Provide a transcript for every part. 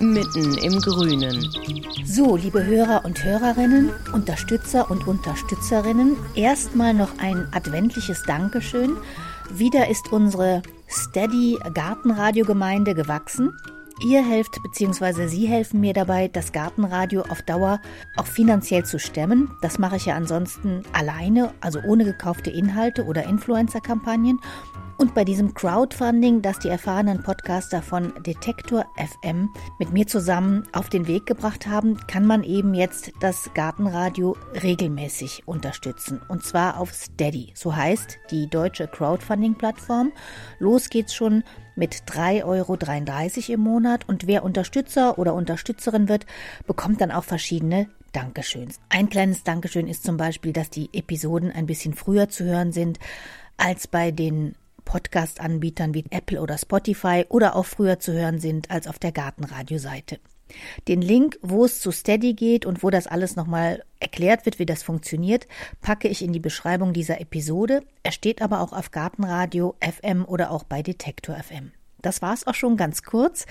mitten im Grünen. So, liebe Hörer und Hörerinnen, Unterstützer und Unterstützerinnen, erstmal noch ein adventliches Dankeschön. Wieder ist unsere Steady Gartenradiogemeinde gewachsen. Ihr helft bzw. Sie helfen mir dabei, das Gartenradio auf Dauer auch finanziell zu stemmen. Das mache ich ja ansonsten alleine, also ohne gekaufte Inhalte oder Influencer-Kampagnen. Und bei diesem Crowdfunding, das die erfahrenen Podcaster von Detektor FM mit mir zusammen auf den Weg gebracht haben, kann man eben jetzt das Gartenradio regelmäßig unterstützen. Und zwar auf Steady. So heißt die deutsche Crowdfunding-Plattform. Los geht's schon mit 3,33 Euro im Monat. Und wer Unterstützer oder Unterstützerin wird, bekommt dann auch verschiedene Dankeschöns. Ein kleines Dankeschön ist zum Beispiel, dass die Episoden ein bisschen früher zu hören sind als bei den Podcast-Anbietern wie Apple oder Spotify oder auch früher zu hören sind als auf der Gartenradio-Seite. Den Link, wo es zu Steady geht und wo das alles nochmal erklärt wird, wie das funktioniert, packe ich in die Beschreibung dieser Episode. Er steht aber auch auf Gartenradio FM oder auch bei Detektor FM. Das war's auch schon ganz kurz.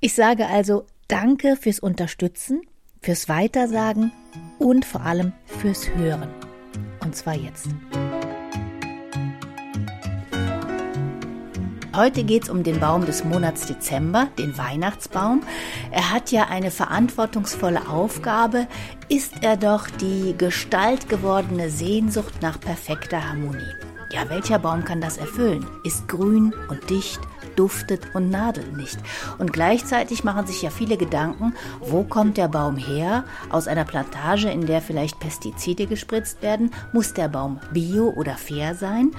Ich sage also Danke fürs Unterstützen, fürs Weitersagen und vor allem fürs Hören. Und zwar jetzt. Heute geht es um den Baum des Monats Dezember, den Weihnachtsbaum. Er hat ja eine verantwortungsvolle Aufgabe, ist er doch die Gestalt gewordene Sehnsucht nach perfekter Harmonie. Ja, welcher Baum kann das erfüllen? Ist grün und dicht, duftet und nadelt nicht. Und gleichzeitig machen sich ja viele Gedanken, wo kommt der Baum her? Aus einer Plantage, in der vielleicht Pestizide gespritzt werden? Muss der Baum bio oder fair sein?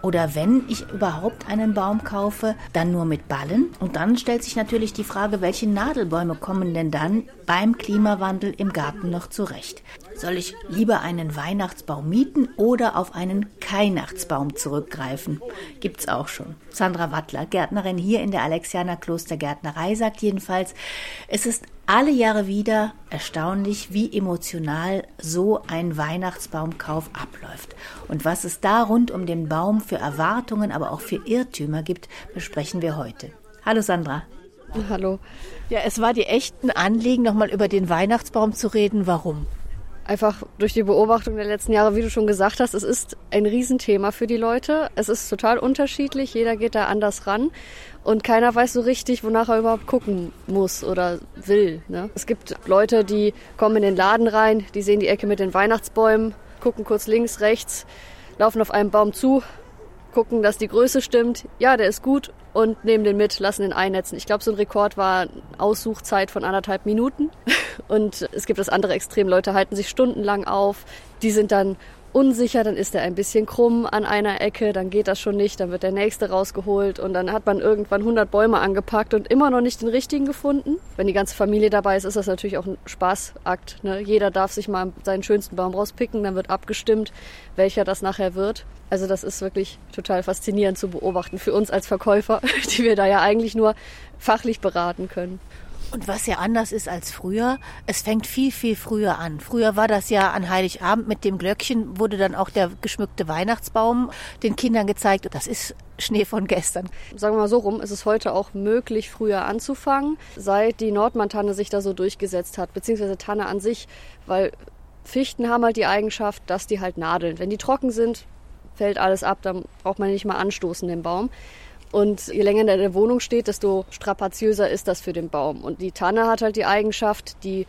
Oder wenn ich überhaupt einen Baum kaufe, dann nur mit Ballen. Und dann stellt sich natürlich die Frage, welche Nadelbäume kommen denn dann beim Klimawandel im Garten noch zurecht? Soll ich lieber einen Weihnachtsbaum mieten oder auf einen Keinachtsbaum zurückgreifen? Gibt's auch schon. Sandra Wattler, Gärtnerin hier in der Alexianer Klostergärtnerei, sagt jedenfalls, es ist alle Jahre wieder erstaunlich, wie emotional so ein Weihnachtsbaumkauf abläuft. Und was es da rund um den Baum für Erwartungen, aber auch für Irrtümer gibt, besprechen wir heute. Hallo Sandra. Hallo. Ja, es war die echten Anliegen, nochmal über den Weihnachtsbaum zu reden. Warum? Einfach durch die Beobachtung der letzten Jahre, wie du schon gesagt hast, es ist ein Riesenthema für die Leute. Es ist total unterschiedlich, jeder geht da anders ran und keiner weiß so richtig, wonach er überhaupt gucken muss oder will. Ne? Es gibt Leute, die kommen in den Laden rein, die sehen die Ecke mit den Weihnachtsbäumen, gucken kurz links, rechts, laufen auf einen Baum zu, gucken, dass die Größe stimmt. Ja, der ist gut und nehmen den mit, lassen den einnetzen. Ich glaube, so ein Rekord war Aussuchzeit von anderthalb Minuten. Und es gibt das andere Extrem. Leute halten sich stundenlang auf. Die sind dann unsicher, dann ist er ein bisschen krumm an einer Ecke, dann geht das schon nicht, dann wird der nächste rausgeholt und dann hat man irgendwann 100 Bäume angepackt und immer noch nicht den richtigen gefunden. Wenn die ganze Familie dabei ist, ist das natürlich auch ein Spaßakt. Ne? Jeder darf sich mal seinen schönsten Baum rauspicken, dann wird abgestimmt, welcher das nachher wird. Also das ist wirklich total faszinierend zu beobachten für uns als Verkäufer, die wir da ja eigentlich nur fachlich beraten können. Und was ja anders ist als früher, es fängt viel, viel früher an. Früher war das ja an Heiligabend mit dem Glöckchen, wurde dann auch der geschmückte Weihnachtsbaum den Kindern gezeigt. Das ist Schnee von gestern. Sagen wir mal so rum, ist es heute auch möglich, früher anzufangen, seit die Nordmantanne sich da so durchgesetzt hat, beziehungsweise Tanne an sich, weil Fichten haben halt die Eigenschaft, dass die halt nadeln. Wenn die trocken sind, fällt alles ab, dann braucht man nicht mal anstoßen den Baum. Und je länger der in der Wohnung steht, desto strapaziöser ist das für den Baum. Und die Tanne hat halt die Eigenschaft, die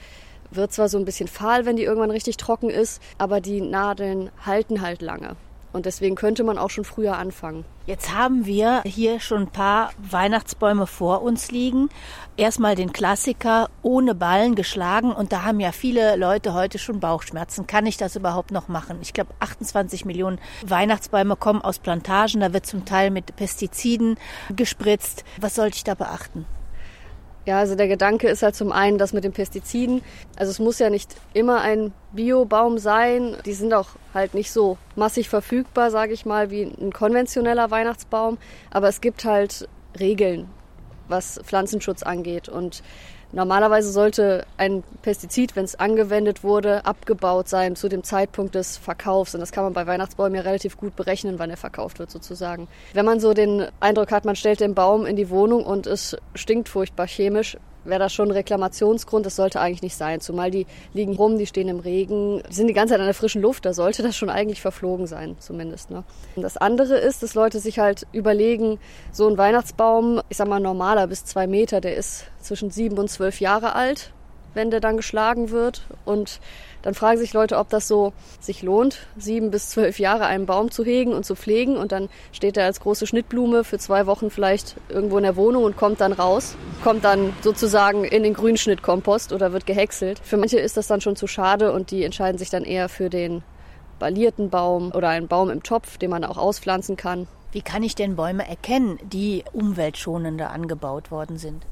wird zwar so ein bisschen fahl, wenn die irgendwann richtig trocken ist, aber die Nadeln halten halt lange. Und deswegen könnte man auch schon früher anfangen. Jetzt haben wir hier schon ein paar Weihnachtsbäume vor uns liegen. Erstmal den Klassiker ohne Ballen geschlagen und da haben ja viele Leute heute schon Bauchschmerzen. Kann ich das überhaupt noch machen? Ich glaube, 28 Millionen Weihnachtsbäume kommen aus Plantagen. Da wird zum Teil mit Pestiziden gespritzt. Was sollte ich da beachten? Ja, also der Gedanke ist halt zum einen das mit den Pestiziden. Also es muss ja nicht immer ein Biobaum sein. Die sind auch halt nicht so massig verfügbar, sage ich mal, wie ein konventioneller Weihnachtsbaum. Aber es gibt halt Regeln, was Pflanzenschutz angeht. Und Normalerweise sollte ein Pestizid, wenn es angewendet wurde, abgebaut sein zu dem Zeitpunkt des Verkaufs. Und das kann man bei Weihnachtsbäumen ja relativ gut berechnen, wann er verkauft wird sozusagen. Wenn man so den Eindruck hat, man stellt den Baum in die Wohnung und es stinkt furchtbar chemisch, wäre das schon ein Reklamationsgrund. Das sollte eigentlich nicht sein. Zumal die liegen rum, die stehen im Regen, sind die ganze Zeit an der frischen Luft. Da sollte das schon eigentlich verflogen sein, zumindest. Ne? Und das andere ist, dass Leute sich halt überlegen, so ein Weihnachtsbaum, ich sag mal normaler bis zwei Meter, der ist zwischen sieben und zwölf Jahre alt, wenn der dann geschlagen wird. Und dann fragen sich Leute, ob das so sich lohnt, sieben bis zwölf Jahre einen Baum zu hegen und zu pflegen. Und dann steht er als große Schnittblume für zwei Wochen vielleicht irgendwo in der Wohnung und kommt dann raus, kommt dann sozusagen in den Grünschnittkompost oder wird gehäckselt. Für manche ist das dann schon zu schade und die entscheiden sich dann eher für den ballierten Baum oder einen Baum im Topf, den man auch auspflanzen kann. Wie kann ich denn Bäume erkennen, die umweltschonender angebaut worden sind?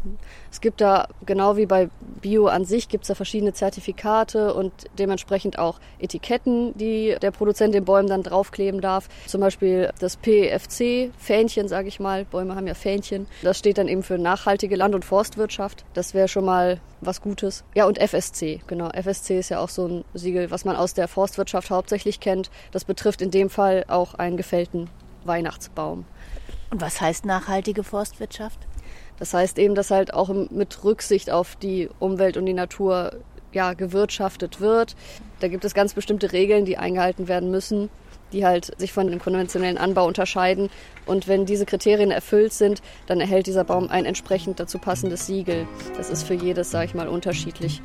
Es gibt da, genau wie bei Bio an sich, gibt es da verschiedene Zertifikate und dementsprechend auch Etiketten, die der Produzent den Bäumen dann draufkleben darf. Zum Beispiel das PFC-Fähnchen, sage ich mal. Bäume haben ja Fähnchen. Das steht dann eben für nachhaltige Land- und Forstwirtschaft. Das wäre schon mal was Gutes. Ja, und FSC, genau. FSC ist ja auch so ein Siegel, was man aus der Forstwirtschaft hauptsächlich kennt. Das betrifft in dem Fall auch einen gefällten Weihnachtsbaum. Und was heißt nachhaltige Forstwirtschaft? Das heißt eben, dass halt auch mit Rücksicht auf die Umwelt und die Natur ja, gewirtschaftet wird. Da gibt es ganz bestimmte Regeln, die eingehalten werden müssen, die halt sich von dem konventionellen Anbau unterscheiden. Und wenn diese Kriterien erfüllt sind, dann erhält dieser Baum ein entsprechend dazu passendes Siegel. Das ist für jedes, sage ich mal, unterschiedlich.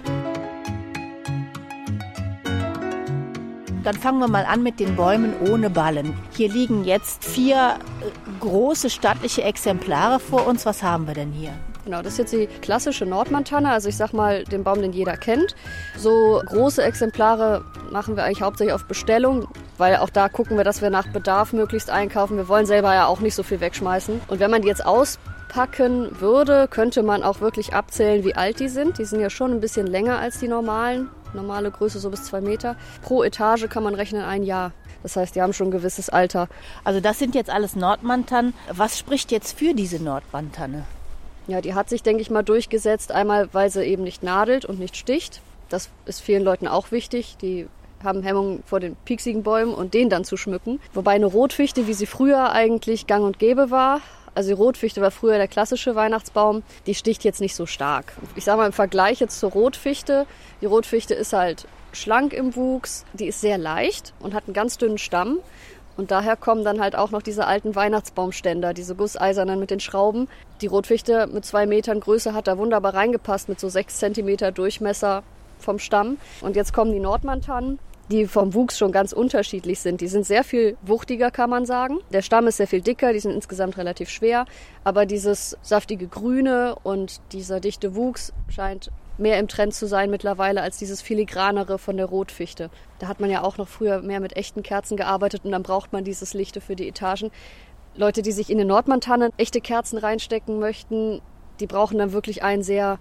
Dann fangen wir mal an mit den Bäumen ohne Ballen. Hier liegen jetzt vier äh, große stattliche Exemplare vor uns. Was haben wir denn hier? Genau, das ist jetzt die klassische Nordmantanne, also ich sag mal den Baum, den jeder kennt. So große Exemplare machen wir eigentlich hauptsächlich auf Bestellung, weil auch da gucken wir, dass wir nach Bedarf möglichst einkaufen. Wir wollen selber ja auch nicht so viel wegschmeißen. Und wenn man die jetzt auspacken würde, könnte man auch wirklich abzählen, wie alt die sind. Die sind ja schon ein bisschen länger als die normalen normale Größe so bis zwei Meter. Pro Etage kann man rechnen ein Jahr. Das heißt, die haben schon ein gewisses Alter. Also das sind jetzt alles Nordmantannen. Was spricht jetzt für diese Nordmantanne? Ja, die hat sich, denke ich mal, durchgesetzt. Einmal, weil sie eben nicht nadelt und nicht sticht. Das ist vielen Leuten auch wichtig. Die haben Hemmungen vor den pieksigen Bäumen und den dann zu schmücken. Wobei eine Rotfichte, wie sie früher eigentlich gang und gäbe war, also die Rotfichte war früher der klassische Weihnachtsbaum. Die sticht jetzt nicht so stark. Ich sage mal im Vergleich jetzt zur Rotfichte. Die Rotfichte ist halt schlank im Wuchs. Die ist sehr leicht und hat einen ganz dünnen Stamm. Und daher kommen dann halt auch noch diese alten Weihnachtsbaumständer, diese gusseisernen mit den Schrauben. Die Rotfichte mit zwei Metern Größe hat da wunderbar reingepasst mit so sechs Zentimeter Durchmesser vom Stamm. Und jetzt kommen die Nordmantannen die vom Wuchs schon ganz unterschiedlich sind. Die sind sehr viel wuchtiger, kann man sagen. Der Stamm ist sehr viel dicker, die sind insgesamt relativ schwer. Aber dieses saftige Grüne und dieser dichte Wuchs scheint mehr im Trend zu sein mittlerweile als dieses filigranere von der Rotfichte. Da hat man ja auch noch früher mehr mit echten Kerzen gearbeitet und dann braucht man dieses Lichte für die Etagen. Leute, die sich in den Nordmantannen echte Kerzen reinstecken möchten, die brauchen dann wirklich einen sehr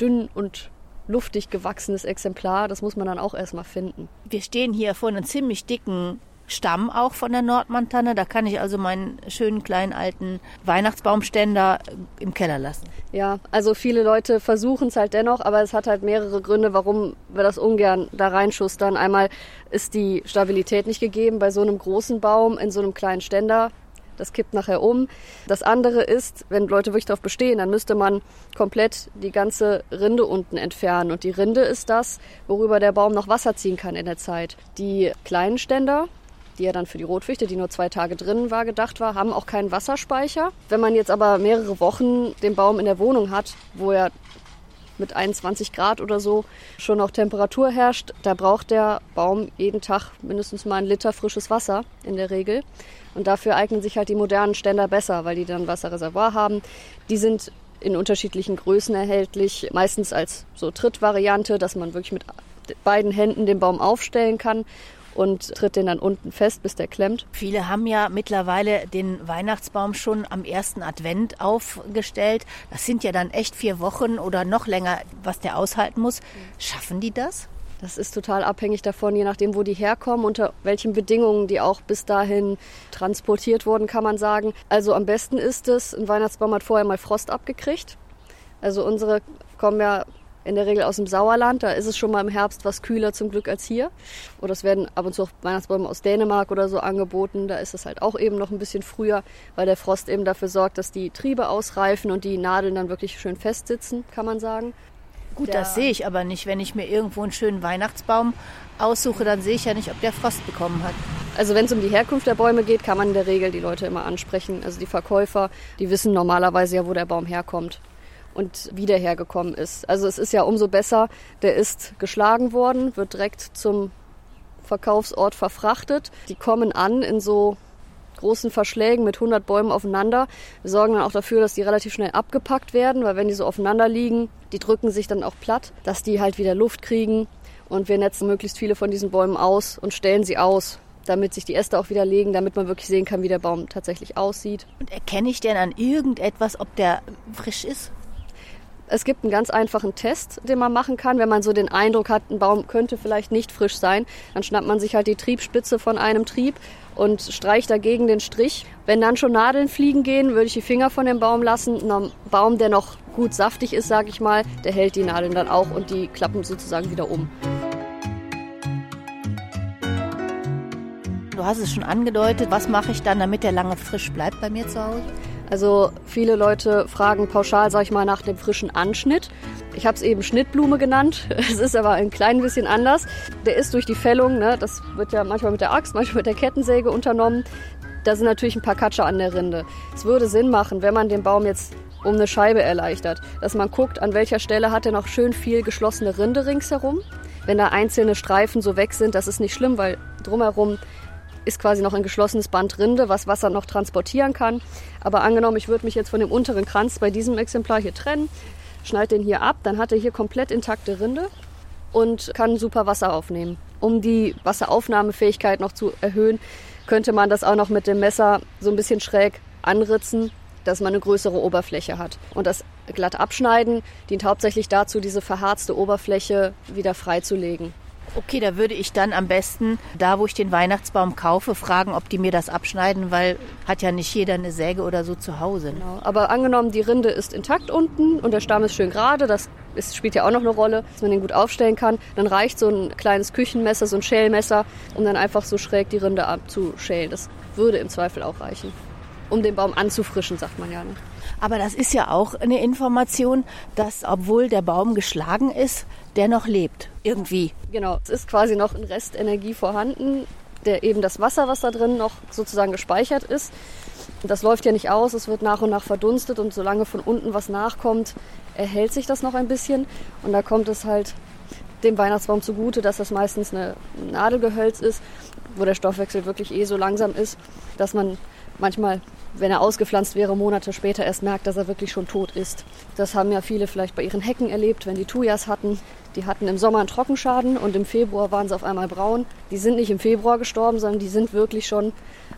dünn und luftig gewachsenes Exemplar. Das muss man dann auch erstmal finden. Wir stehen hier vor einem ziemlich dicken Stamm auch von der Nordmantanne. Da kann ich also meinen schönen kleinen alten Weihnachtsbaumständer im Keller lassen. Ja, also viele Leute versuchen es halt dennoch, aber es hat halt mehrere Gründe, warum wir das ungern da reinschustern. Einmal ist die Stabilität nicht gegeben bei so einem großen Baum in so einem kleinen Ständer. Das kippt nachher um. Das andere ist, wenn Leute wirklich darauf bestehen, dann müsste man komplett die ganze Rinde unten entfernen. Und die Rinde ist das, worüber der Baum noch Wasser ziehen kann in der Zeit. Die kleinen Ständer, die ja dann für die Rotfichte, die nur zwei Tage drin war, gedacht war, haben auch keinen Wasserspeicher. Wenn man jetzt aber mehrere Wochen den Baum in der Wohnung hat, wo er mit 21 Grad oder so schon noch Temperatur herrscht, da braucht der Baum jeden Tag mindestens mal einen Liter frisches Wasser in der Regel. Und dafür eignen sich halt die modernen Ständer besser, weil die dann Wasserreservoir haben. Die sind in unterschiedlichen Größen erhältlich, meistens als so Trittvariante, dass man wirklich mit beiden Händen den Baum aufstellen kann und tritt den dann unten fest, bis der klemmt. Viele haben ja mittlerweile den Weihnachtsbaum schon am ersten Advent aufgestellt. Das sind ja dann echt vier Wochen oder noch länger, was der aushalten muss. Schaffen die das? Das ist total abhängig davon, je nachdem, wo die herkommen, unter welchen Bedingungen die auch bis dahin transportiert wurden, kann man sagen. Also am besten ist es, ein Weihnachtsbaum hat vorher mal Frost abgekriegt. Also unsere kommen ja in der Regel aus dem Sauerland. Da ist es schon mal im Herbst was kühler zum Glück als hier. Oder es werden ab und zu auch Weihnachtsbäume aus Dänemark oder so angeboten. Da ist es halt auch eben noch ein bisschen früher, weil der Frost eben dafür sorgt, dass die Triebe ausreifen und die Nadeln dann wirklich schön festsitzen, kann man sagen. Gut, das sehe ich aber nicht. Wenn ich mir irgendwo einen schönen Weihnachtsbaum aussuche, dann sehe ich ja nicht, ob der Frost bekommen hat. Also wenn es um die Herkunft der Bäume geht, kann man in der Regel die Leute immer ansprechen. Also die Verkäufer, die wissen normalerweise ja, wo der Baum herkommt und wieder hergekommen ist. Also es ist ja umso besser, der ist geschlagen worden, wird direkt zum Verkaufsort verfrachtet. Die kommen an in so großen Verschlägen mit 100 Bäumen aufeinander. Wir sorgen dann auch dafür, dass die relativ schnell abgepackt werden, weil wenn die so aufeinander liegen, die drücken sich dann auch platt, dass die halt wieder Luft kriegen. Und wir netzen möglichst viele von diesen Bäumen aus und stellen sie aus, damit sich die Äste auch wieder legen, damit man wirklich sehen kann, wie der Baum tatsächlich aussieht. Und erkenne ich denn an irgendetwas, ob der frisch ist? Es gibt einen ganz einfachen Test, den man machen kann. Wenn man so den Eindruck hat, ein Baum könnte vielleicht nicht frisch sein, dann schnappt man sich halt die Triebspitze von einem Trieb und streicht dagegen den Strich. Wenn dann schon Nadeln fliegen gehen, würde ich die Finger von dem Baum lassen. Ein Baum, der noch gut saftig ist, sage ich mal, der hält die Nadeln dann auch und die klappen sozusagen wieder um. Du hast es schon angedeutet. Was mache ich dann, damit der lange frisch bleibt bei mir zu Hause? Also viele Leute fragen pauschal, sag ich mal, nach dem frischen Anschnitt. Ich habe es eben Schnittblume genannt. Es ist aber ein klein bisschen anders. Der ist durch die Fällung, ne, das wird ja manchmal mit der Axt, manchmal mit der Kettensäge unternommen. Da sind natürlich ein paar Katscher an der Rinde. Es würde Sinn machen, wenn man den Baum jetzt um eine Scheibe erleichtert, dass man guckt, an welcher Stelle hat er noch schön viel geschlossene Rinde ringsherum. Wenn da einzelne Streifen so weg sind, das ist nicht schlimm, weil drumherum ist quasi noch ein geschlossenes Band Rinde, was Wasser noch transportieren kann. Aber angenommen, ich würde mich jetzt von dem unteren Kranz bei diesem Exemplar hier trennen, schneide den hier ab, dann hat er hier komplett intakte Rinde und kann super Wasser aufnehmen. Um die Wasseraufnahmefähigkeit noch zu erhöhen, könnte man das auch noch mit dem Messer so ein bisschen schräg anritzen, dass man eine größere Oberfläche hat. Und das glatt abschneiden dient hauptsächlich dazu, diese verharzte Oberfläche wieder freizulegen. Okay, da würde ich dann am besten, da wo ich den Weihnachtsbaum kaufe, fragen, ob die mir das abschneiden, weil hat ja nicht jeder eine Säge oder so zu Hause. Genau. Aber angenommen, die Rinde ist intakt unten und der Stamm ist schön gerade, das ist, spielt ja auch noch eine Rolle, dass man den gut aufstellen kann, dann reicht so ein kleines Küchenmesser, so ein Schälmesser, um dann einfach so schräg die Rinde abzuschälen. Das würde im Zweifel auch reichen, um den Baum anzufrischen, sagt man ja. Ne? Aber das ist ja auch eine Information, dass obwohl der Baum geschlagen ist, der noch lebt. Irgendwie. Genau. Es ist quasi noch ein Restenergie vorhanden, der eben das Wasser, was da drin noch sozusagen gespeichert ist. Das läuft ja nicht aus, es wird nach und nach verdunstet und solange von unten was nachkommt, erhält sich das noch ein bisschen. Und da kommt es halt dem Weihnachtsbaum zugute, dass das meistens eine Nadelgehölz ist, wo der Stoffwechsel wirklich eh so langsam ist, dass man manchmal wenn er ausgepflanzt wäre, Monate später erst merkt, dass er wirklich schon tot ist. Das haben ja viele vielleicht bei ihren Hecken erlebt, wenn die Tujas hatten. Die hatten im Sommer einen Trockenschaden und im Februar waren sie auf einmal braun. Die sind nicht im Februar gestorben, sondern die sind wirklich schon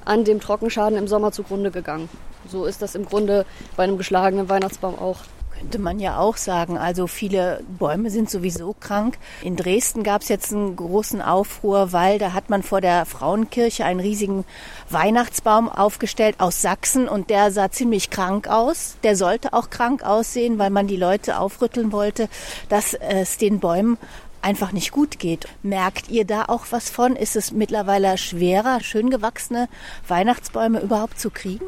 an dem Trockenschaden im Sommer zugrunde gegangen. So ist das im Grunde bei einem geschlagenen Weihnachtsbaum auch. Könnte man ja auch sagen. Also viele Bäume sind sowieso krank. In Dresden gab es jetzt einen großen Aufruhr, weil da hat man vor der Frauenkirche einen riesigen Weihnachtsbaum aufgestellt aus Sachsen und der sah ziemlich krank aus. Der sollte auch krank aussehen, weil man die Leute aufrütteln wollte, dass es den Bäumen einfach nicht gut geht. Merkt ihr da auch was von? Ist es mittlerweile schwerer, schön gewachsene Weihnachtsbäume überhaupt zu kriegen?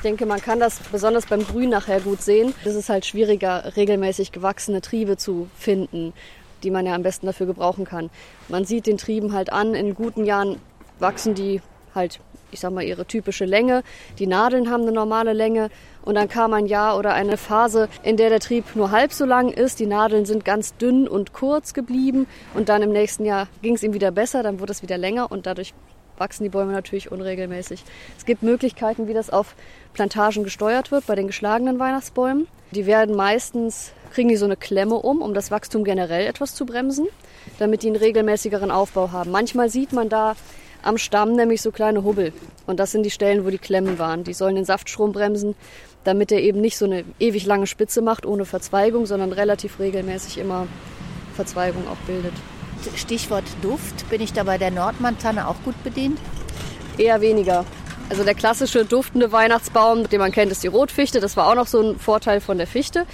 Ich denke, man kann das besonders beim Grün nachher gut sehen. Es ist halt schwieriger, regelmäßig gewachsene Triebe zu finden, die man ja am besten dafür gebrauchen kann. Man sieht den Trieben halt an, in guten Jahren wachsen die halt ich sag mal, ihre typische Länge. Die Nadeln haben eine normale Länge. Und dann kam ein Jahr oder eine Phase, in der der Trieb nur halb so lang ist. Die Nadeln sind ganz dünn und kurz geblieben. Und dann im nächsten Jahr ging es ihm wieder besser, dann wurde es wieder länger und dadurch wachsen die Bäume natürlich unregelmäßig. Es gibt Möglichkeiten, wie das auf Plantagen gesteuert wird bei den geschlagenen Weihnachtsbäumen. Die werden meistens, kriegen die so eine Klemme um, um das Wachstum generell etwas zu bremsen, damit die einen regelmäßigeren Aufbau haben. Manchmal sieht man da am Stamm nämlich so kleine Hubbel. Und das sind die Stellen, wo die Klemmen waren. Die sollen den Saftstrom bremsen, damit er eben nicht so eine ewig lange Spitze macht ohne Verzweigung, sondern relativ regelmäßig immer Verzweigung auch bildet. Stichwort Duft, bin ich da bei der Nordmantanne auch gut bedient? Eher weniger. Also der klassische duftende Weihnachtsbaum, den man kennt, ist die Rotfichte. Das war auch noch so ein Vorteil von der Fichte.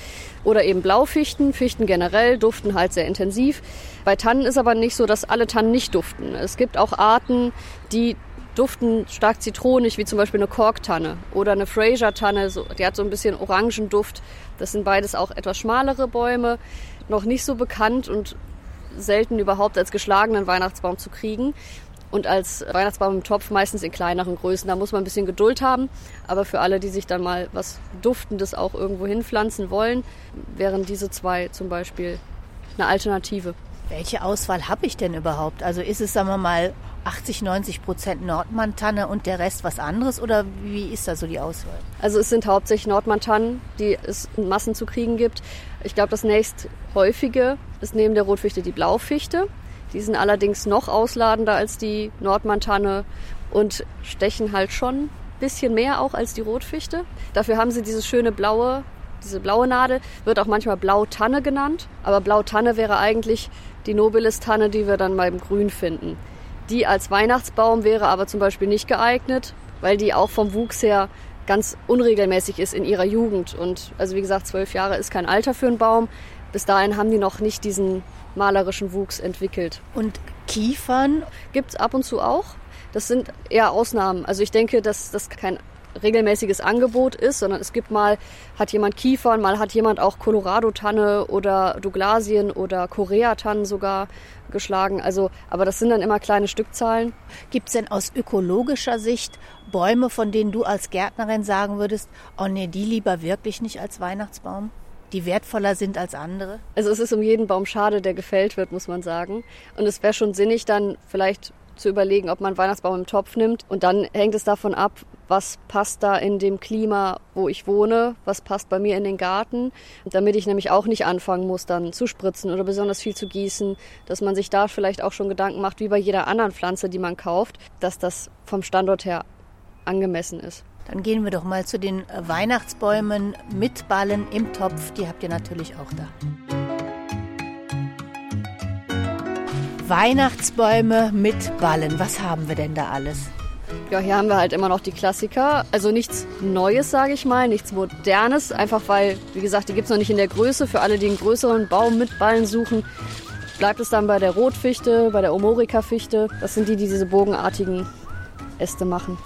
Oder eben Blaufichten. Fichten generell duften halt sehr intensiv. Bei Tannen ist aber nicht so, dass alle Tannen nicht duften. Es gibt auch Arten, die duften stark zitronig, wie zum Beispiel eine Korktanne oder eine Fraser-Tanne. die hat so ein bisschen Orangenduft. Das sind beides auch etwas schmalere Bäume, noch nicht so bekannt und selten überhaupt als geschlagenen Weihnachtsbaum zu kriegen und als Weihnachtsbaum im Topf meistens in kleineren Größen. Da muss man ein bisschen Geduld haben. Aber für alle, die sich dann mal was Duftendes auch irgendwo hinpflanzen wollen, wären diese zwei zum Beispiel eine Alternative. Welche Auswahl habe ich denn überhaupt? Also ist es, sagen wir mal, 80, 90 Prozent Nordmantanne und der Rest was anderes oder wie ist da so die Auswahl? Also es sind hauptsächlich Nordmantannen, die es in Massen zu kriegen gibt. Ich glaube, das nächst häufige ist neben der Rotfichte die Blaufichte. Die sind allerdings noch ausladender als die Nordmantanne und stechen halt schon ein bisschen mehr auch als die Rotfichte. Dafür haben sie dieses schöne blaue, diese blaue Nadel, wird auch manchmal Blautanne genannt. Aber Blautanne wäre eigentlich die Nobilis-Tanne, die wir dann beim Grün finden. Die als Weihnachtsbaum wäre aber zum Beispiel nicht geeignet, weil die auch vom Wuchs her ganz unregelmäßig ist in ihrer Jugend. Und also wie gesagt, zwölf Jahre ist kein Alter für einen Baum. Bis dahin haben die noch nicht diesen malerischen Wuchs entwickelt. Und Kiefern? Gibt es ab und zu auch. Das sind eher Ausnahmen. Also ich denke, dass das kein regelmäßiges Angebot ist, sondern es gibt mal, hat jemand Kiefern, mal hat jemand auch Colorado-Tanne oder Douglasien oder Korea-Tannen sogar geschlagen. Also, aber das sind dann immer kleine Stückzahlen. Gibt es denn aus ökologischer Sicht Bäume, von denen du als Gärtnerin sagen würdest, oh nee, die lieber wirklich nicht als Weihnachtsbaum? Die wertvoller sind als andere? Also es ist um jeden Baum schade, der gefällt wird, muss man sagen. Und es wäre schon sinnig, dann vielleicht zu überlegen, ob man Weihnachtsbaum im Topf nimmt. Und dann hängt es davon ab, was passt da in dem Klima, wo ich wohne, was passt bei mir in den Garten, damit ich nämlich auch nicht anfangen muss, dann zu spritzen oder besonders viel zu gießen, dass man sich da vielleicht auch schon Gedanken macht, wie bei jeder anderen Pflanze, die man kauft, dass das vom Standort her angemessen ist. Dann gehen wir doch mal zu den Weihnachtsbäumen mit Ballen im Topf. Die habt ihr natürlich auch da. Weihnachtsbäume mit Ballen. Was haben wir denn da alles? Ja, hier haben wir halt immer noch die Klassiker. Also nichts Neues, sage ich mal, nichts Modernes. Einfach weil, wie gesagt, die gibt es noch nicht in der Größe. Für alle, die einen größeren Baum mit Ballen suchen, bleibt es dann bei der Rotfichte, bei der Omorica-Fichte. Das sind die, die diese bogenartigen Äste machen.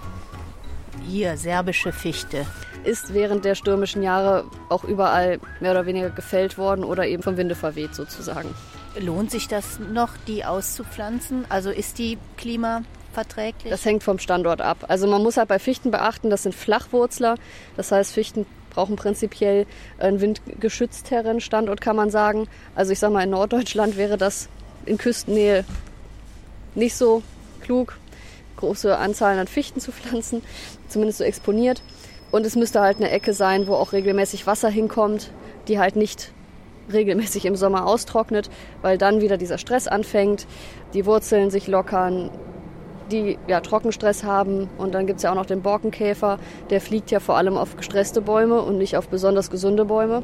Hier, serbische Fichte. Ist während der stürmischen Jahre auch überall mehr oder weniger gefällt worden oder eben vom Winde verweht sozusagen. Lohnt sich das noch, die auszupflanzen? Also ist die klimaverträglich? Das hängt vom Standort ab. Also man muss halt bei Fichten beachten, das sind Flachwurzler. Das heißt, Fichten brauchen prinzipiell einen windgeschützteren Standort, kann man sagen. Also ich sage mal, in Norddeutschland wäre das in Küstennähe nicht so klug, große Anzahlen an Fichten zu pflanzen, zumindest so exponiert. Und es müsste halt eine Ecke sein, wo auch regelmäßig Wasser hinkommt, die halt nicht regelmäßig im Sommer austrocknet, weil dann wieder dieser Stress anfängt, die Wurzeln sich lockern, die ja Trockenstress haben und dann gibt es ja auch noch den Borkenkäfer, der fliegt ja vor allem auf gestresste Bäume und nicht auf besonders gesunde Bäume.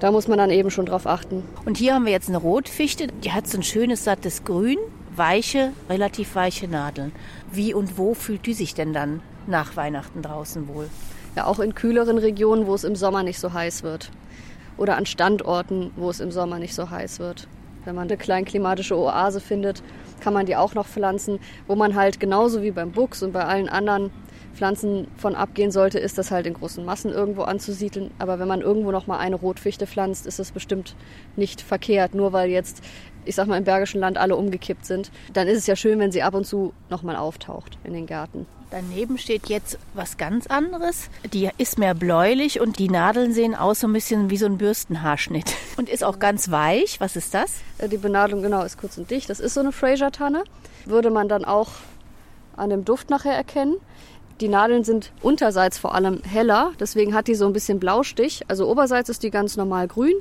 Da muss man dann eben schon drauf achten. Und hier haben wir jetzt eine Rotfichte, die hat so ein schönes sattes Grün, weiche, relativ weiche Nadeln. Wie und wo fühlt die sich denn dann nach Weihnachten draußen wohl? Ja, auch in kühleren Regionen, wo es im Sommer nicht so heiß wird oder an Standorten, wo es im Sommer nicht so heiß wird. Wenn man eine kleinklimatische Oase findet, kann man die auch noch pflanzen, wo man halt genauso wie beim Buchs und bei allen anderen Pflanzen von abgehen sollte, ist das halt in großen Massen irgendwo anzusiedeln. Aber wenn man irgendwo noch mal eine Rotfichte pflanzt, ist das bestimmt nicht verkehrt. Nur weil jetzt, ich sag mal, im Bergischen Land alle umgekippt sind, dann ist es ja schön, wenn sie ab und zu noch mal auftaucht in den Gärten. Daneben steht jetzt was ganz anderes. Die ist mehr bläulich und die Nadeln sehen aus so ein bisschen wie so ein Bürstenhaarschnitt. Und ist auch ganz weich. Was ist das? Äh, Die Benadelung, genau, ist kurz und dicht. Das ist so eine Fraser-Tanne. Würde man dann auch an dem Duft nachher erkennen. Die Nadeln sind unterseits vor allem heller, deswegen hat die so ein bisschen Blaustich. Also oberseits ist die ganz normal grün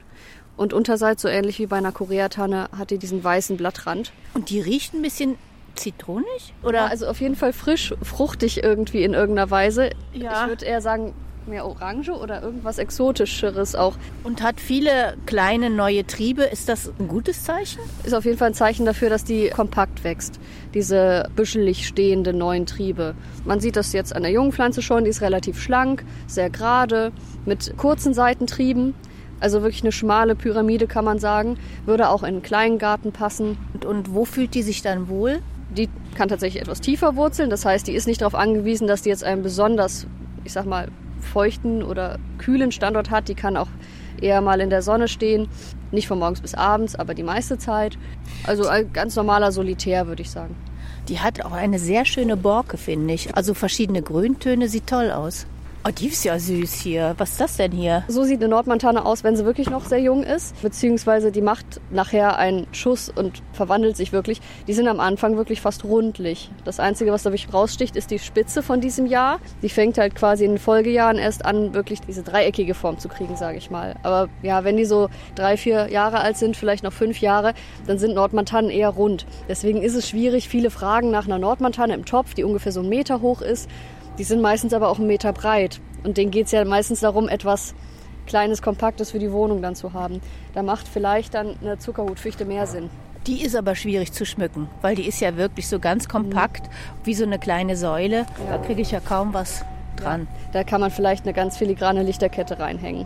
und unterseits, so ähnlich wie bei einer Koreatanne, hat die diesen weißen Blattrand. Und die riecht ein bisschen zitronig? Oder Oder? also auf jeden Fall frisch, fruchtig irgendwie in irgendeiner Weise. Ja. Ich würde eher sagen, mehr Orange oder irgendwas Exotischeres auch. Und hat viele kleine neue Triebe. Ist das ein gutes Zeichen? Ist auf jeden Fall ein Zeichen dafür, dass die kompakt wächst. Diese büschelig stehenden neuen Triebe. Man sieht das jetzt an der jungen Pflanze schon, die ist relativ schlank, sehr gerade, mit kurzen Seitentrieben. Also wirklich eine schmale Pyramide kann man sagen. Würde auch in einen kleinen Garten passen. Und, und wo fühlt die sich dann wohl? Die kann tatsächlich etwas tiefer wurzeln. Das heißt, die ist nicht darauf angewiesen, dass die jetzt einen besonders, ich sag mal, feuchten oder kühlen Standort hat. Die kann auch eher mal in der Sonne stehen. Nicht von morgens bis abends, aber die meiste Zeit. Also ein ganz normaler Solitär, würde ich sagen. Die hat auch eine sehr schöne Borke, finde ich. Also verschiedene Grüntöne, sieht toll aus. Oh, die ist ja süß hier. Was ist das denn hier? So sieht eine Nordmontane aus, wenn sie wirklich noch sehr jung ist. Beziehungsweise die macht nachher einen Schuss und verwandelt sich wirklich. Die sind am Anfang wirklich fast rundlich. Das Einzige, was da wirklich raussticht, ist die Spitze von diesem Jahr. Die fängt halt quasi in den Folgejahren erst an, wirklich diese dreieckige Form zu kriegen, sage ich mal. Aber ja, wenn die so drei, vier Jahre alt sind, vielleicht noch fünf Jahre, dann sind Nordmontanen eher rund. Deswegen ist es schwierig. Viele fragen nach einer Nordmontane im Topf, die ungefähr so einen Meter hoch ist. Die sind meistens aber auch einen Meter breit. Und denen geht es ja meistens darum, etwas Kleines, Kompaktes für die Wohnung dann zu haben. Da macht vielleicht dann eine Zuckerhutfichte mehr Sinn. Die ist aber schwierig zu schmücken, weil die ist ja wirklich so ganz kompakt, wie so eine kleine Säule. Da kriege ich ja kaum was dran. Da kann man vielleicht eine ganz filigrane Lichterkette reinhängen.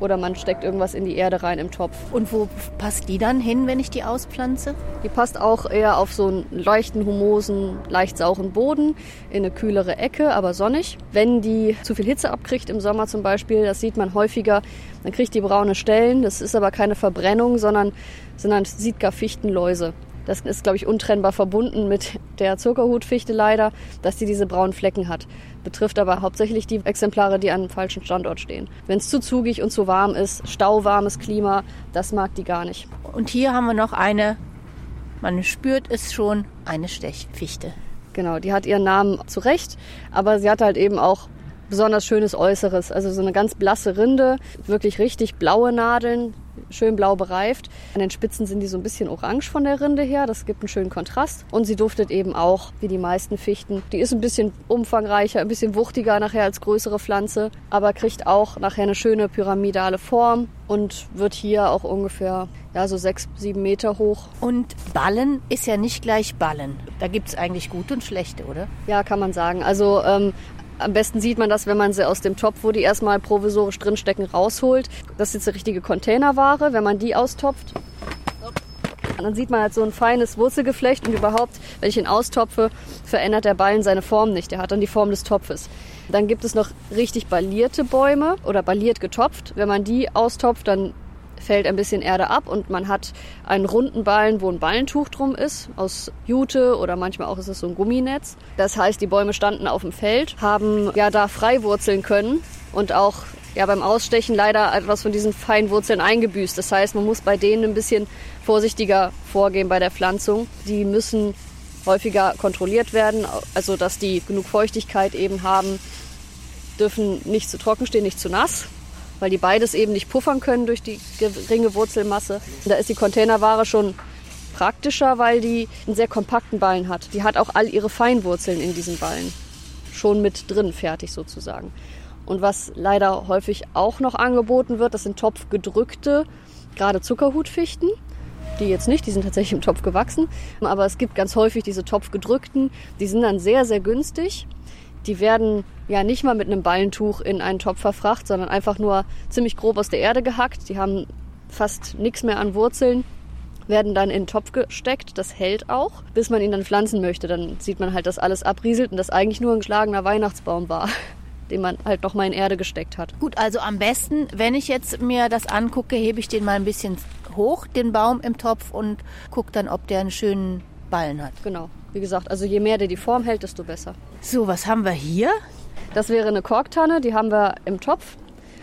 Oder man steckt irgendwas in die Erde rein im Topf. Und wo passt die dann hin, wenn ich die auspflanze? Die passt auch eher auf so einen leichten, humosen, leicht sauren Boden, in eine kühlere Ecke, aber sonnig. Wenn die zu viel Hitze abkriegt, im Sommer zum Beispiel, das sieht man häufiger, dann kriegt die braune Stellen. Das ist aber keine Verbrennung, sondern sind dann Sitka-Fichtenläuse. Das ist, glaube ich, untrennbar verbunden mit der Zuckerhutfichte leider, dass die diese braunen Flecken hat. Betrifft aber hauptsächlich die Exemplare, die an einem falschen Standort stehen. Wenn es zu zugig und zu warm ist, stauwarmes Klima, das mag die gar nicht. Und hier haben wir noch eine, man spürt es schon, eine Stechfichte. Genau, die hat ihren Namen zu Recht, aber sie hat halt eben auch besonders schönes Äußeres. Also so eine ganz blasse Rinde, wirklich richtig blaue Nadeln, schön blau bereift. An den Spitzen sind die so ein bisschen orange von der Rinde her. Das gibt einen schönen Kontrast. Und sie duftet eben auch wie die meisten Fichten. Die ist ein bisschen umfangreicher, ein bisschen wuchtiger nachher als größere Pflanze, aber kriegt auch nachher eine schöne pyramidale Form und wird hier auch ungefähr ja, so sechs, sieben Meter hoch. Und Ballen ist ja nicht gleich Ballen. Da gibt es eigentlich gute und schlechte, oder? Ja, kann man sagen. Also ähm, am besten sieht man das, wenn man sie aus dem Topf, wo die erstmal provisorisch drinstecken, rausholt. Das ist jetzt eine richtige Containerware. Wenn man die austopft, dann sieht man halt so ein feines Wurzelgeflecht und überhaupt, wenn ich ihn austopfe, verändert der Ballen seine Form nicht. Der hat dann die Form des Topfes. Dann gibt es noch richtig ballierte Bäume oder balliert getopft. Wenn man die austopft, dann fällt ein bisschen Erde ab und man hat einen runden Ballen, wo ein Ballentuch drum ist, aus Jute oder manchmal auch ist es so ein Gumminetz. Das heißt, die Bäume standen auf dem Feld, haben ja da frei wurzeln können und auch ja beim Ausstechen leider etwas von diesen feinen Wurzeln eingebüßt. Das heißt, man muss bei denen ein bisschen vorsichtiger vorgehen bei der Pflanzung. Die müssen häufiger kontrolliert werden, also dass die genug Feuchtigkeit eben haben, dürfen nicht zu trocken stehen, nicht zu nass, weil die beides eben nicht puffern können durch die geringe Wurzelmasse. Da ist die Containerware schon praktischer, weil die einen sehr kompakten Ballen hat. Die hat auch all ihre Feinwurzeln in diesen Ballen schon mit drin, fertig sozusagen. Und was leider häufig auch noch angeboten wird, das sind topfgedrückte, gerade Zuckerhutfichten. Die jetzt nicht, die sind tatsächlich im Topf gewachsen. Aber es gibt ganz häufig diese topfgedrückten, die sind dann sehr, sehr günstig. Die werden ja nicht mal mit einem Ballentuch in einen Topf verfracht, sondern einfach nur ziemlich grob aus der Erde gehackt. Die haben fast nichts mehr an Wurzeln, werden dann in den Topf gesteckt. Das hält auch, bis man ihn dann pflanzen möchte. Dann sieht man halt, dass alles abrieselt und das eigentlich nur ein geschlagener Weihnachtsbaum war den man halt noch mal in Erde gesteckt hat. Gut, also am besten, wenn ich jetzt mir das angucke, hebe ich den mal ein bisschen hoch, den Baum im Topf und gucke dann, ob der einen schönen Ballen hat. Genau. Wie gesagt, also je mehr der die Form hält, desto besser. So, was haben wir hier? Das wäre eine Korktanne, die haben wir im Topf,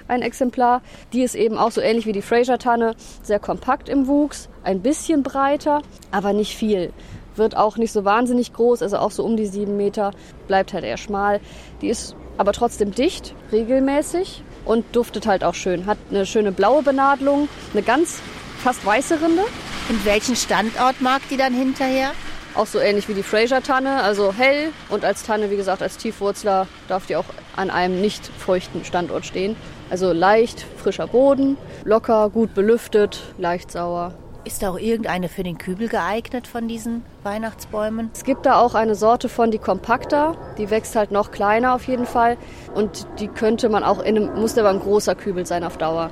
ein Exemplar. Die ist eben auch so ähnlich wie die Fraser-Tanne, sehr kompakt im Wuchs, ein bisschen breiter, aber nicht viel. Wird auch nicht so wahnsinnig groß, also auch so um die sieben Meter, bleibt halt eher schmal. Die ist aber trotzdem dicht, regelmäßig und duftet halt auch schön. Hat eine schöne blaue Benadelung, eine ganz fast weiße Rinde. Und welchen Standort mag die dann hinterher? Auch so ähnlich wie die Fraser-Tanne, also hell und als Tanne, wie gesagt, als Tiefwurzler darf die auch an einem nicht feuchten Standort stehen. Also leicht, frischer Boden, locker, gut belüftet, leicht sauer. Ist da auch irgendeine für den Kübel geeignet von diesen Weihnachtsbäumen? Es gibt da auch eine Sorte von, die kompakter, die wächst halt noch kleiner auf jeden Fall und die könnte man auch in einem, muss aber ein großer Kübel sein auf Dauer.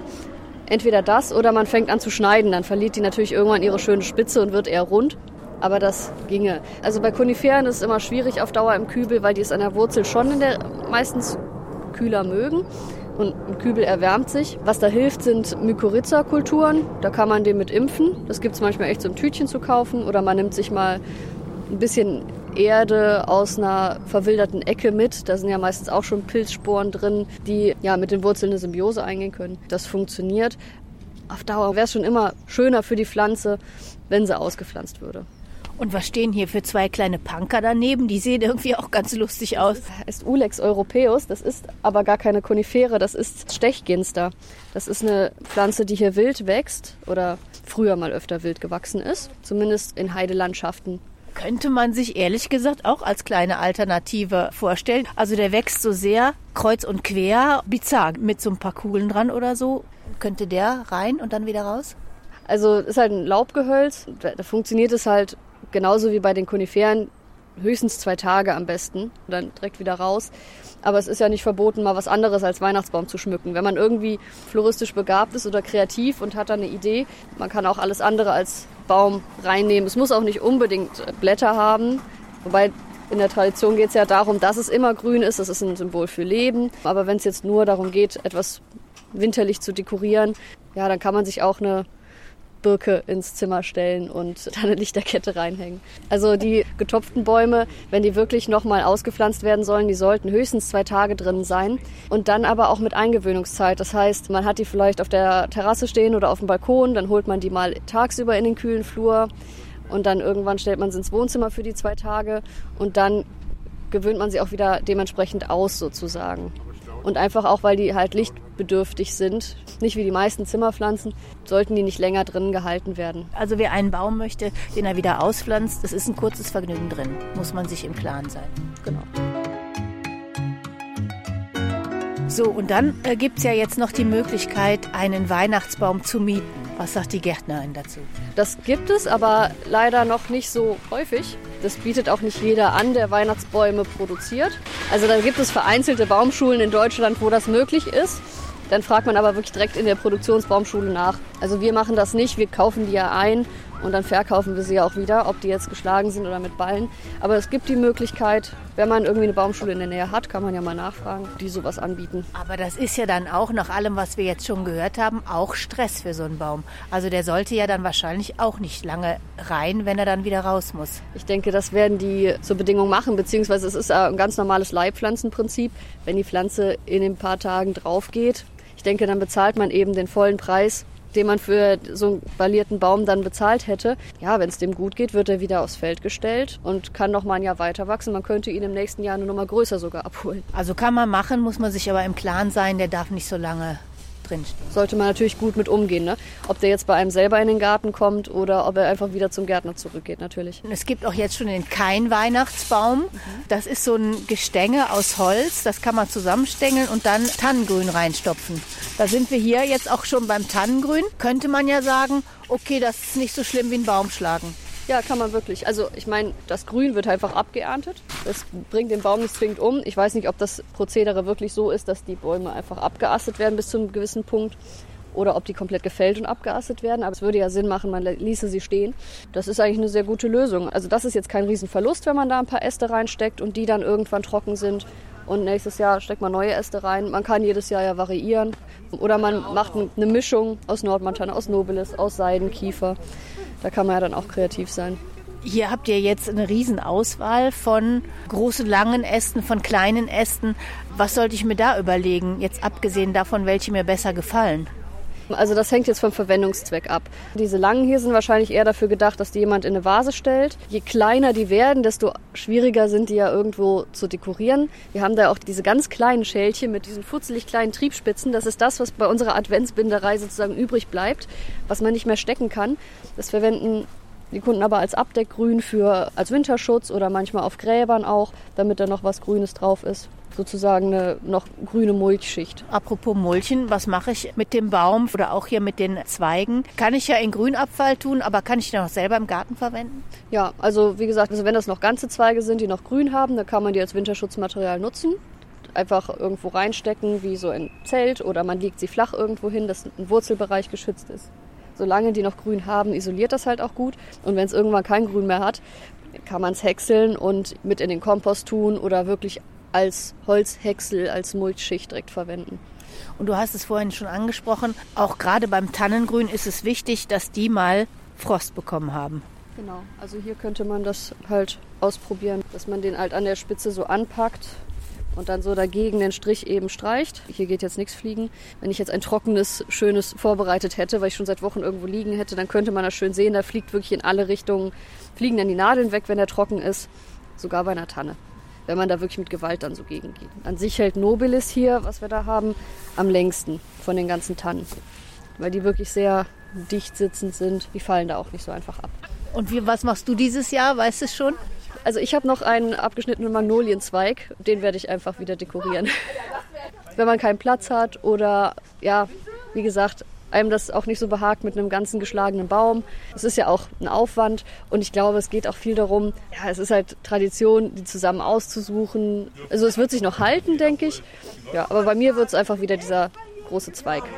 Entweder das oder man fängt an zu schneiden, dann verliert die natürlich irgendwann ihre schöne Spitze und wird eher rund aber das ginge. Also bei Koniferen ist es immer schwierig auf Dauer im Kübel, weil die es an der Wurzel schon der meistens kühler mögen. Und ein Kübel erwärmt sich. Was da hilft, sind Mykorrhiza-Kulturen. Da kann man den mit impfen. Das gibt es manchmal echt so ein Tütchen zu kaufen. Oder man nimmt sich mal ein bisschen Erde aus einer verwilderten Ecke mit. Da sind ja meistens auch schon Pilzsporen drin, die ja mit den Wurzeln eine Symbiose eingehen können. Das funktioniert. Auf Dauer wäre es schon immer schöner für die Pflanze, wenn sie ausgepflanzt würde. Und was stehen hier für zwei kleine Punker daneben? Die sehen irgendwie auch ganz lustig aus. Das heißt Ulex europaeus. Das ist aber gar keine Konifere, das ist Stechginster. Das ist eine Pflanze, die hier wild wächst oder früher mal öfter wild gewachsen ist. Zumindest in Heidelandschaften. Könnte man sich ehrlich gesagt auch als kleine Alternative vorstellen. Also der wächst so sehr kreuz und quer, bizarr, mit so ein paar Kugeln dran oder so. Könnte der rein und dann wieder raus? Also ist halt ein Laubgehölz. Da funktioniert es halt genauso wie bei den Koniferen höchstens zwei Tage am besten, dann direkt wieder raus. Aber es ist ja nicht verboten, mal was anderes als Weihnachtsbaum zu schmücken. Wenn man irgendwie floristisch begabt ist oder kreativ und hat da eine Idee, man kann auch alles andere als Baum reinnehmen. Es muss auch nicht unbedingt Blätter haben, wobei in der Tradition geht es ja darum, dass es immer grün ist. Das ist ein Symbol für Leben. Aber wenn es jetzt nur darum geht, etwas winterlich zu dekorieren, ja, dann kann man sich auch eine Birke ins Zimmer stellen und da eine Lichterkette reinhängen. Also die getopften Bäume, wenn die wirklich nochmal ausgepflanzt werden sollen, die sollten höchstens zwei Tage drin sein und dann aber auch mit Eingewöhnungszeit. Das heißt, man hat die vielleicht auf der Terrasse stehen oder auf dem Balkon, dann holt man die mal tagsüber in den kühlen Flur und dann irgendwann stellt man sie ins Wohnzimmer für die zwei Tage und dann gewöhnt man sie auch wieder dementsprechend aus sozusagen. Und einfach auch, weil die halt lichtbedürftig sind, nicht wie die meisten Zimmerpflanzen, sollten die nicht länger drin gehalten werden. Also wer einen Baum möchte, den er wieder auspflanzt, das ist ein kurzes Vergnügen drin, muss man sich im Klaren sein. Genau. So, und dann äh, gibt es ja jetzt noch die Möglichkeit, einen Weihnachtsbaum zu mieten. Was sagt die Gärtnerin dazu? Das gibt es, aber leider noch nicht so häufig. Das bietet auch nicht jeder an, der Weihnachtsbäume produziert. Also dann gibt es vereinzelte Baumschulen in Deutschland, wo das möglich ist. Dann fragt man aber wirklich direkt in der Produktionsbaumschule nach. Also wir machen das nicht, wir kaufen die ja ein und dann verkaufen wir sie ja auch wieder, ob die jetzt geschlagen sind oder mit Ballen. Aber es gibt die Möglichkeit, wenn man irgendwie eine Baumschule in der Nähe hat, kann man ja mal nachfragen, die sowas anbieten. Aber das ist ja dann auch nach allem, was wir jetzt schon gehört haben, auch Stress für so einen Baum. Also der sollte ja dann wahrscheinlich auch nicht lange rein, wenn er dann wieder raus muss. Ich denke, das werden die zur Bedingung machen, beziehungsweise es ist ein ganz normales Leihpflanzenprinzip. Wenn die Pflanze in ein paar Tagen drauf geht, ich denke, dann bezahlt man eben den vollen Preis, den man für so einen ballierten Baum dann bezahlt hätte. Ja, wenn es dem gut geht, wird er wieder aufs Feld gestellt und kann noch mal ein Jahr weiter wachsen. Man könnte ihn im nächsten Jahr eine Nummer größer sogar abholen. Also kann man machen, muss man sich aber im Klaren sein, der darf nicht so lange drinstehen. Sollte man natürlich gut mit umgehen. Ne? Ob der jetzt bei einem selber in den Garten kommt oder ob er einfach wieder zum Gärtner zurückgeht, natürlich. Es gibt auch jetzt schon den Kein-Weihnachtsbaum. Das ist so ein Gestänge aus Holz. Das kann man zusammenstängeln und dann Tannengrün reinstopfen. Da sind wir hier jetzt auch schon beim Tannengrün. Könnte man ja sagen, okay, das ist nicht so schlimm wie ein Baum schlagen. Ja, kann man wirklich. Also ich meine, das Grün wird einfach abgeerntet. Das bringt den Baum nicht zwingend um. Ich weiß nicht, ob das Prozedere wirklich so ist, dass die Bäume einfach abgeastet werden bis zu einem gewissen Punkt. oder ob die komplett gefällt und abgeastet werden. Aber es würde ja Sinn machen, man ließe sie stehen. Das ist eigentlich eine sehr gute Lösung. Also das ist jetzt kein Riesenverlust, wenn man da ein paar Äste reinsteckt und die dann irgendwann trocken sind. Und nächstes Jahr steckt man neue Äste rein. Man kann jedes Jahr ja variieren. Oder man macht eine Mischung aus Nordmontana, aus Nobilis, aus Seidenkiefer. Da kann man ja dann auch kreativ sein. Hier habt ihr jetzt eine Riesenauswahl von großen, langen Ästen, von kleinen Ästen. Was sollte ich mir da überlegen, jetzt abgesehen davon, welche mir besser gefallen? Also das hängt jetzt vom Verwendungszweck ab. Diese langen hier sind wahrscheinlich eher dafür gedacht, dass die jemand in eine Vase stellt. Je kleiner die werden, desto schwieriger sind die ja irgendwo zu dekorieren. Wir haben da auch diese ganz kleinen Schälchen mit diesen futzelig kleinen Triebspitzen. Das ist das, was bei unserer Adventsbinderei sozusagen übrig bleibt, was man nicht mehr stecken kann. Das verwenden die Kunden aber als Abdeckgrün für als Winterschutz oder manchmal auf Gräbern auch, damit da noch was Grünes drauf ist. Sozusagen eine noch grüne Mulchschicht. Apropos Mulchen, was mache ich mit dem Baum oder auch hier mit den Zweigen? Kann ich ja in Grünabfall tun, aber kann ich den auch selber im Garten verwenden? Ja, also wie gesagt, also wenn das noch ganze Zweige sind, die noch grün haben, dann kann man die als Winterschutzmaterial nutzen einfach irgendwo reinstecken, wie so ein Zelt, oder man legt sie flach irgendwo hin, dass ein Wurzelbereich geschützt ist solange die noch grün haben, isoliert das halt auch gut. Und wenn es irgendwann kein Grün mehr hat, kann man es häckseln und mit in den Kompost tun oder wirklich als Holzhäcksel, als Mulchschicht direkt verwenden. Und du hast es vorhin schon angesprochen, auch gerade beim Tannengrün ist es wichtig, dass die mal Frost bekommen haben. Genau, also hier könnte man das halt ausprobieren, dass man den halt an der Spitze so anpackt und dann so dagegen den Strich eben streicht. Hier geht jetzt nichts fliegen. Wenn ich jetzt ein trockenes, schönes vorbereitet hätte, weil ich schon seit Wochen irgendwo liegen hätte, dann könnte man das schön sehen. Da fliegt wirklich in alle Richtungen, fliegen dann die Nadeln weg, wenn er trocken ist. Sogar bei einer Tanne. Wenn man da wirklich mit Gewalt dann so gegen geht. An sich hält Nobilis hier, was wir da haben, am längsten von den ganzen Tannen. Weil die wirklich sehr dicht sitzend sind. Die fallen da auch nicht so einfach ab. Und wie, was machst du dieses Jahr? Weißt du es schon? Also ich habe noch einen abgeschnittenen Magnolienzweig, den werde ich einfach wieder dekorieren. Wenn man keinen Platz hat oder ja, wie gesagt, einem das auch nicht so behagt mit einem ganzen geschlagenen Baum. Es ist ja auch ein Aufwand und ich glaube, es geht auch viel darum, ja, es ist halt Tradition, die zusammen auszusuchen. Also es wird sich noch halten, denke ich. Ja, aber bei mir wird es einfach wieder dieser große Zweig.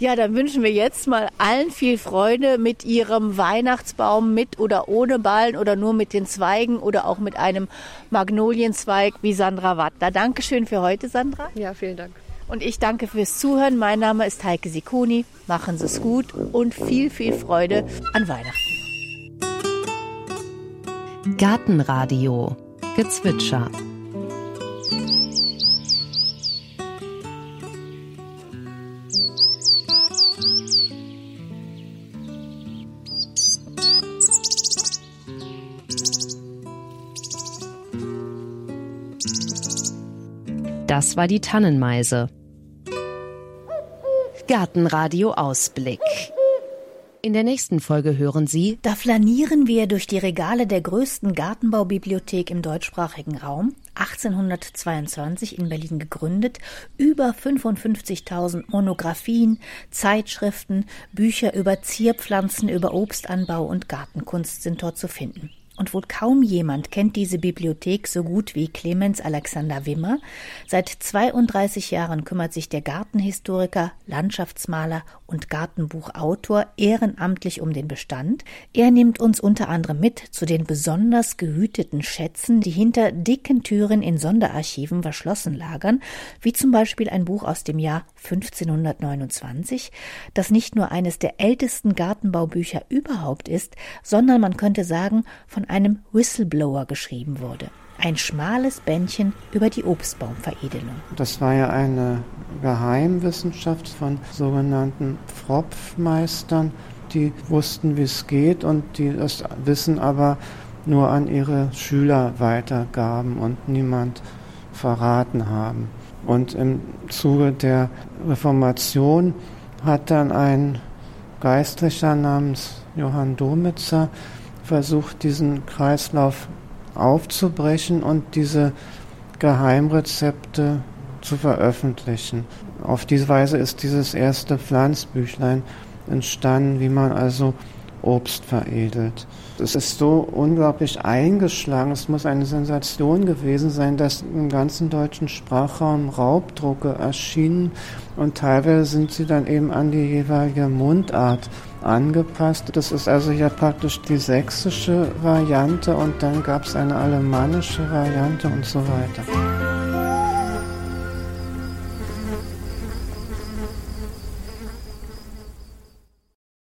Ja, dann wünschen wir jetzt mal allen viel Freude mit ihrem Weihnachtsbaum mit oder ohne Ballen oder nur mit den Zweigen oder auch mit einem Magnolienzweig wie Sandra Wattler. Dankeschön für heute, Sandra. Ja, vielen Dank. Und ich danke fürs Zuhören. Mein Name ist Heike Sikuni. Machen Sie es gut und viel, viel Freude an Weihnachten. Gartenradio Gezwitscher Das war die Tannenmeise. Gartenradio Ausblick. In der nächsten Folge hören Sie. Da flanieren wir durch die Regale der größten Gartenbaubibliothek im deutschsprachigen Raum, 1822 in Berlin gegründet. Über 55.000 Monographien, Zeitschriften, Bücher über Zierpflanzen, über Obstanbau und Gartenkunst sind dort zu finden. Und wohl kaum jemand kennt diese Bibliothek so gut wie Clemens Alexander Wimmer. Seit 32 Jahren kümmert sich der Gartenhistoriker, Landschaftsmaler und Gartenbuchautor ehrenamtlich um den Bestand. Er nimmt uns unter anderem mit zu den besonders gehüteten Schätzen, die hinter dicken Türen in Sonderarchiven verschlossen lagern, wie zum Beispiel ein Buch aus dem Jahr 1529, das nicht nur eines der ältesten Gartenbaubücher überhaupt ist, sondern man könnte sagen, von einem Whistleblower geschrieben wurde. Ein schmales Bändchen über die Obstbaumveredelung. Das war ja eine Geheimwissenschaft von sogenannten Pfropfmeistern, die wussten, wie es geht und die das Wissen aber nur an ihre Schüler weitergaben und niemand verraten haben. Und im Zuge der Reformation hat dann ein Geistlicher namens Johann Domitzer versucht, diesen Kreislauf aufzubrechen und diese Geheimrezepte zu veröffentlichen. Auf diese Weise ist dieses erste Pflanzbüchlein entstanden, wie man also Obst veredelt. Es ist so unglaublich eingeschlagen. Es muss eine Sensation gewesen sein, dass im ganzen deutschen Sprachraum Raubdrucke erschienen und teilweise sind sie dann eben an die jeweilige Mundart angepasst. Das ist also hier praktisch die sächsische Variante und dann gab es eine alemannische Variante und so weiter.